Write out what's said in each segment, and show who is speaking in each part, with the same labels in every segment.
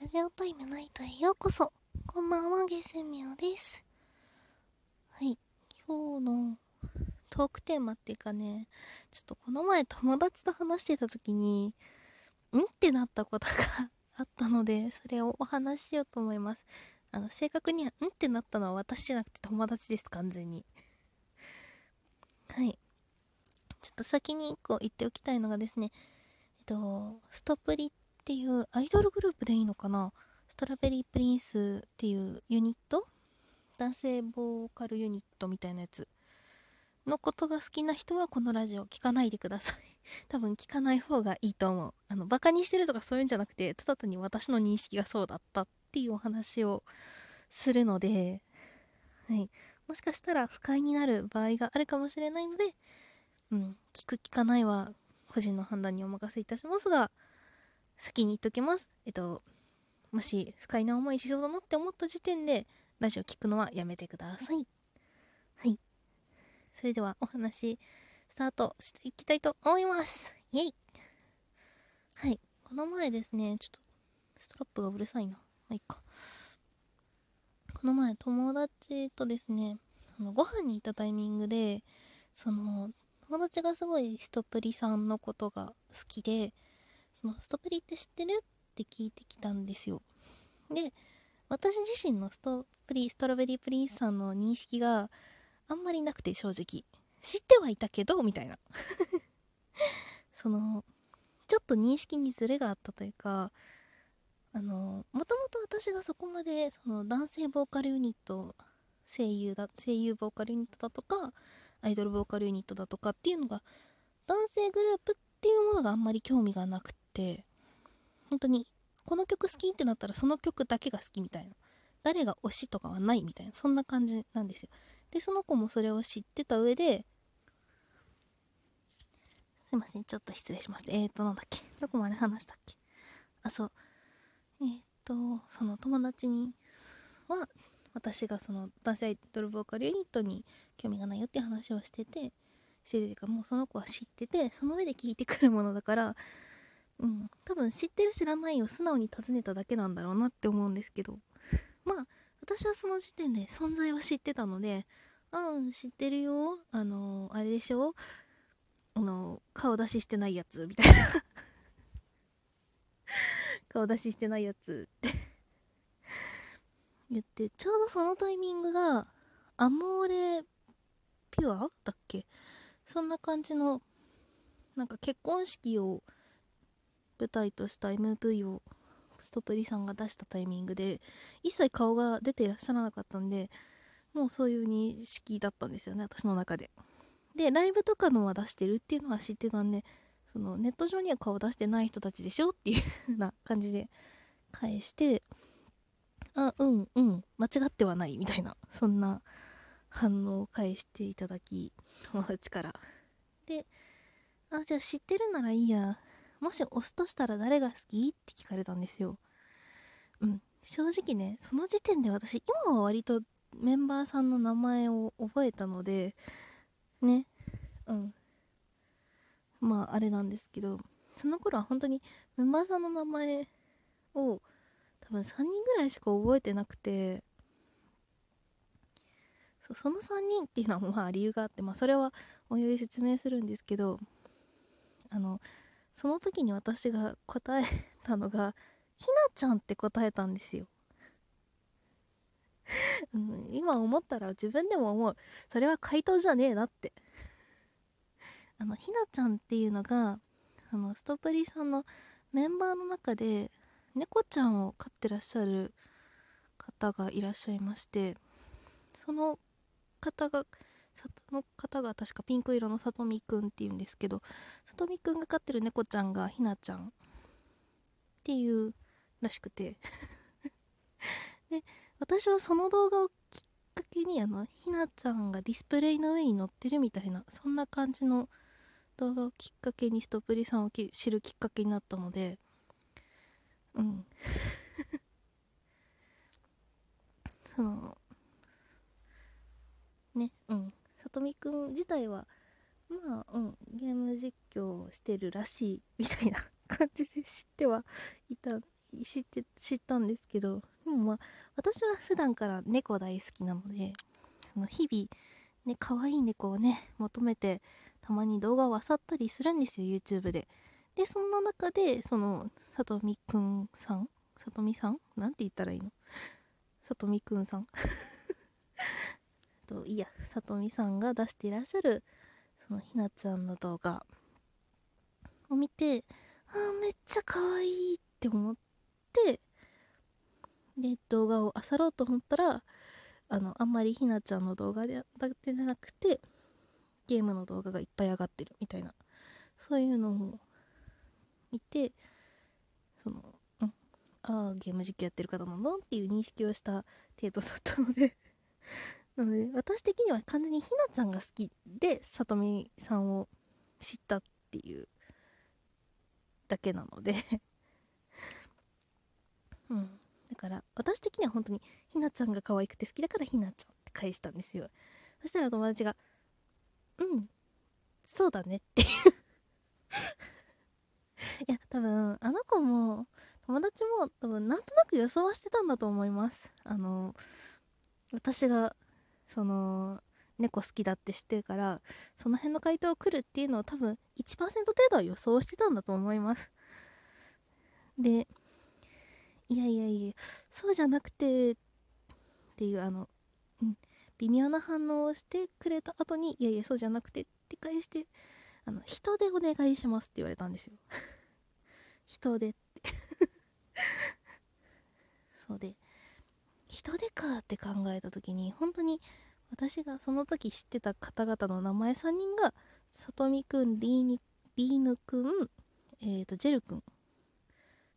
Speaker 1: ラジオタイムナイトへようこそ。こんばんは、ゲスミオです。はい、今日のトークテーマっていうかね、ちょっとこの前友達と話してた時に、んってなったことがあったので、それをお話ししようと思います。あの、正確には、んってなったのは私じゃなくて友達です、完全に。はい。ちょっと先に1個言っておきたいのがですね、えっと、すとぷりっていうアイドルグループでいいのかな？ストロベリープリンスっていうユニット？男性ボーカルユニットみたいなやつのことが好きな人はこのラジオ聞かないでください。多分聞かない方がいいと思う。あの、バカにしてるとかそういうんじゃなくて、ただ単に私の認識がそうだったっていうお話をするので、はい。もしかしたら不快になる場合があるかもしれないので、うん、聞く聞かないは個人の判断にお任せいたしますが、先に言っときます。えっと、もし不快な思いしそうだなって思った時点で、ラジオ聞くのはやめてください。はい。それではお話スタートしていきたいと思います。イェイはい。この前ですね、ちょっとストラップがうるさいな。まあ、いっか。この前友達とですね、そのご飯に行ったタイミングで、その友達がすごいストプリさんのことが好きで、そのストプリって知ってる？って聞いてきたんですよ。で、私自身のストプリ、ストロベリープリンスさんの認識があんまりなくて正直。知ってはいたけどみたいな。そのちょっと認識にズレがあったというかあのもともと私がそこまでその男性ボーカルユニット声優だ声優ボーカルユニットだとかアイドルボーカルユニットだとかっていうのが男性グループっていうものがあんまり興味がなくって本当にこの曲好きってなったらその曲だけが好きみたいな。誰が推しとかはないみたいな。そんな感じなんですよ。で、その子もそれを知ってた上で、すいません、ちょっと失礼しました。えーと、なんだっけ。どこまで話したっけ。あ、そう。えーと、その友達には、私がその男性アイドルボーカルユニットに興味がないよって話をしてて、しててかもうその子は知ってて、その上で聞いてくるものだから、うん、多分知ってる知らないを素直に尋ねただけなんだろうなって思うんですけど、まあ、私はその時点で存在は知ってたので、うん、知ってるよ。あの、あれでしょ？あの、顔出ししてないやつ、みたいな。顔出ししてないやつ。って。言って、ちょうどそのタイミングが、アモーレピュア？だっけ？そんな感じの、なんか結婚式を舞台とした MV をストップリさんが出したタイミングで一切顔が出ていらっしゃらなかったんでもうそういう認識だったんですよね私の中で。でライブとかのは出してるっていうのは知ってたんでそのネット上には顔出してない人たちでしょっていう風な感じで返してあうんうん間違ってはないみたいなそんな反応を返していただき友達から。であじゃあ知ってるならいいやもし押すとしたら誰が好き？って聞かれたんですよ。うん。正直ね、その時点で私、今は割とメンバーさんの名前を覚えたので、ね、うん。まあ、あれなんですけど、その頃は本当にメンバーさんの名前を多分3人ぐらいしか覚えてなくて、そその3人っていうのはまあ理由があって、まあそれはおいおい説明するんですけど、あの、その時に私が答えたのが ひなちゃんって答えたんですよ。うん、今思ったら自分でも思う。それは回答じゃねえなって。あのひなちゃんっていうのがあのストップリさんのメンバーの中で猫ちゃんを飼ってらっしゃる方がいらっしゃいましてその方がその方が確かピンク色のさとみくんっていうんですけどさとみくんが飼ってる猫ちゃんがひなちゃんっていうらしくて。で私はその動画をきっかけにあのひなちゃんがディスプレイの上に乗ってるみたいなそんな感じの動画をきっかけにストップリさんを知るきっかけになったのでうん。そのねうん。さとみくん自体はまあうんゲーム実況してるらしいみたいな感じで知ってはいた知って知ったんですけどでもまあ私は普段から猫大好きなのでその日々ね可愛い猫をね求めてたまに動画を漁ったりするんですよ YouTube で。でそんな中でそのさとみくんさんさとみさん？なんて言ったらいいの？さとみくんさん。といやさとみさんが出していらっしゃるそのひなちゃんの動画を見てあーめっちゃ可愛いって思ってで動画を漁ろうと思ったらあのあんまりひなちゃんの動画でだけじゃなくてゲームの動画がいっぱい上がってるみたいなそういうのを見てその、ああゲーム実況やってる方なんだっていう認識をした程度だったのでなので私的には完全にひなちゃんが好きでさとみさんを知ったっていうだけなので。うん。だから私的には本当にひなちゃんが可愛くて好きだからひなちゃんって返したんですよ。そしたら友達が「うんそうだね」っていう。いや多分あの子も友達も多分なんとなく予想はしてたんだと思います。あの私がその猫好きだって知ってるからその辺の回答来るっていうのを多分1%程度は予想してたんだと思います。でいやいやいやそうじゃなくてっていうあの、うん、微妙な反応をしてくれた後にいやいやそうじゃなくてって返してあの人でお願いしますって言われたんですよ。人でって。そうで人でかって考えた時に本当に私がその時知ってた方々の名前3人がさとみくんリーニリーヌくんえっ、ー、とジェルくん。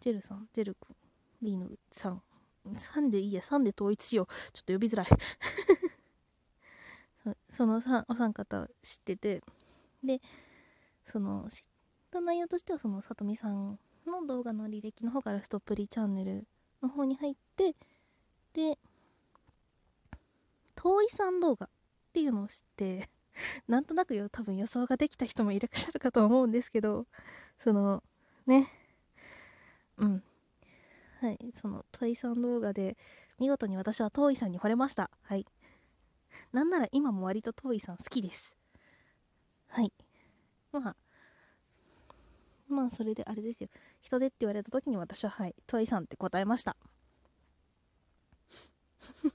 Speaker 1: ジェルさんジェルくんリーヌさん。3でいいや3で統一しよう。ちょっと呼びづらい。その3お三方知ってて。でその知った内容としてはそのさとみさんの動画の履歴の方からストップリチャンネルの方に入ってで遠いさん動画っていうのを知って なんとなくよ多分予想ができた人もいらっしゃるかと思うんですけどそのね。うん。はいその遠いさん動画で見事に私は遠いさんに惚れました。はい。なんなら今も割と遠いさん好きです。はい。まあまあそれであれですよ。人でって言われた時に私ははい遠いさんって答えました。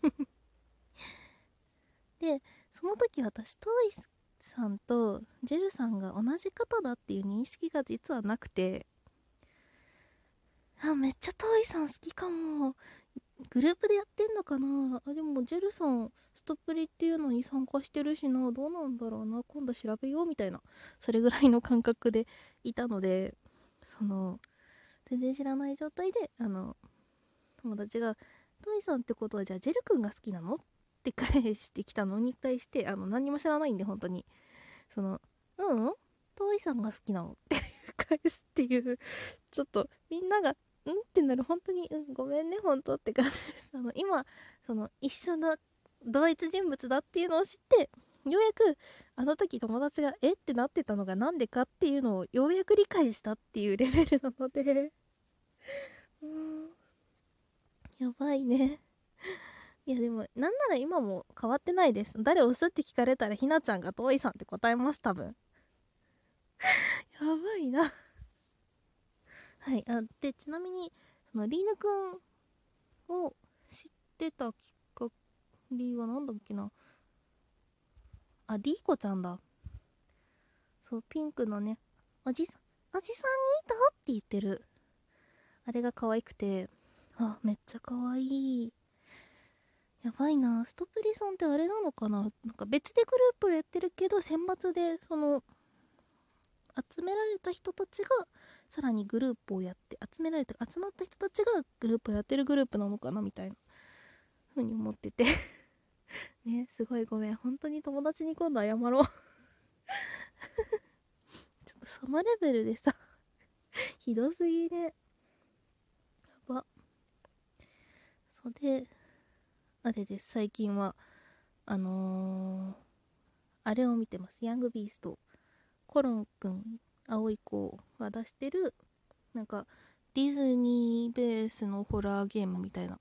Speaker 1: でその時私トイさんとジェルさんが同じ方だっていう認識が実はなくてあめっちゃトイさん好きかも。グループでやってんのかな。あでもジェルさんストップリっていうのに参加してるしな。どうなんだろうな。今度調べようみたいなそれぐらいの感覚でいたのでその全然知らない状態であの友達が「トイさんってことはじゃあジェル君が好きなの?」って返してきたのに対してあの何も知らないんで本当にその「ううんトイさんが好きなの?」って返すっていうちょっとみんなが「うん?」ってなる本当に「うんごめんね本当」って感じあの今その一緒な同一人物だっていうのを知ってようやくあの時友達が「え？っ?」てなってたのが何でかっていうのをようやく理解したっていうレベルなのでやばいね。いやでもなんなら今も変わってないです。誰押すって聞かれたらひなちゃんが遠いさんって答えます多分。やばいな。はいあでちなみにそのリーヌくんを知ってたきっかけは何だっけな。あリーコちゃんだ。そうピンクのねおじさんおじさんにいた？って言ってる。あれが可愛くて。あめっちゃ可愛い。やばいな。ストプリさんってあれなのかな？なんか別でグループをやってるけど選抜でその集められた人たちがさらにグループをやって集められて集まった人たちがグループをやってるグループなのかな？みたいな風に思ってて。ねすごいごめん。本当に友達に今度謝ろう。ちょっとそのレベルでさひどすぎねやばそれであれです、最近は、あのー、あれを見てます。ヤングビースト。コロンくん、青い子が出してる、なんか、ディズニーベースのホラーゲームみたいな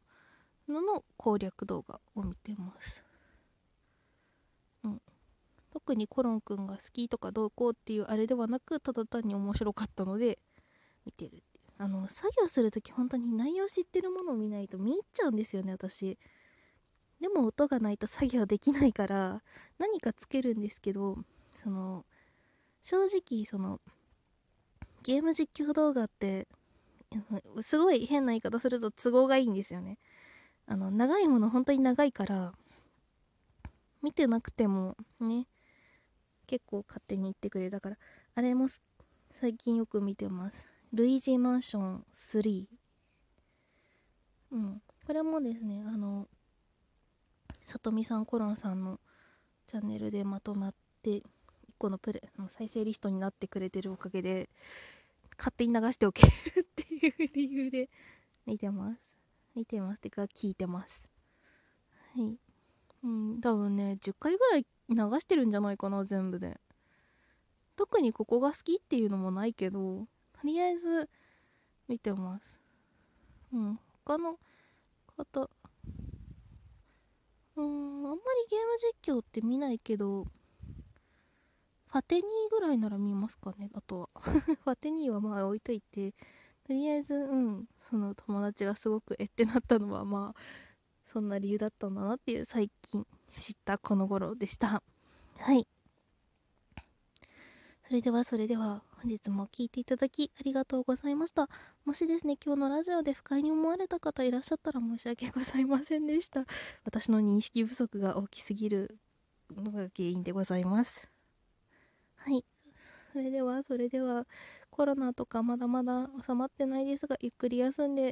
Speaker 1: のの攻略動画を見てますうん特にコロンくんが好きとかどうこうっていうあれではなくただ単に面白かったので見てるあの作業する時本当に内容知ってるものを見ないと見入っちゃうんですよね私。でも音がないと作業できないから何かつけるんですけどその正直そのゲーム実況動画ってすごい変な言い方すると都合がいいんですよね。あの長いもの本当に長いから見てなくてもね結構勝手に言ってくれる。だからあれも最近よく見てます。ルイージマンション3うん。これもですねあのさとみさんコロンさんのチャンネルでまとまって1個のプレの再生リストになってくれてるおかげで勝手に流しておけるっていう理由で見てます。見てますてか聞いてます。はい。うん。多分ね10回ぐらい流してるんじゃないかな全部で。特にここが好きっていうのもないけどとりあえず見てます。うん。他の方。うんあんまりゲーム実況って見ないけどファテニーぐらいなら見ますかねあとは。ファテニーはまあ置いといてとりあえずうんその友達がすごくえってなったのはまあそんな理由だったんだなっていう最近知ったこの頃でした。はい。それではそれでは。本日も聴いていただきありがとうございました。もしですね今日のラジオで不快に思われた方いらっしゃったら申し訳ございませんでした。私の認識不足が大きすぎるのが原因でございます。はい。それではそれでは。コロナとかまだまだ収まってないですがゆっくり休んで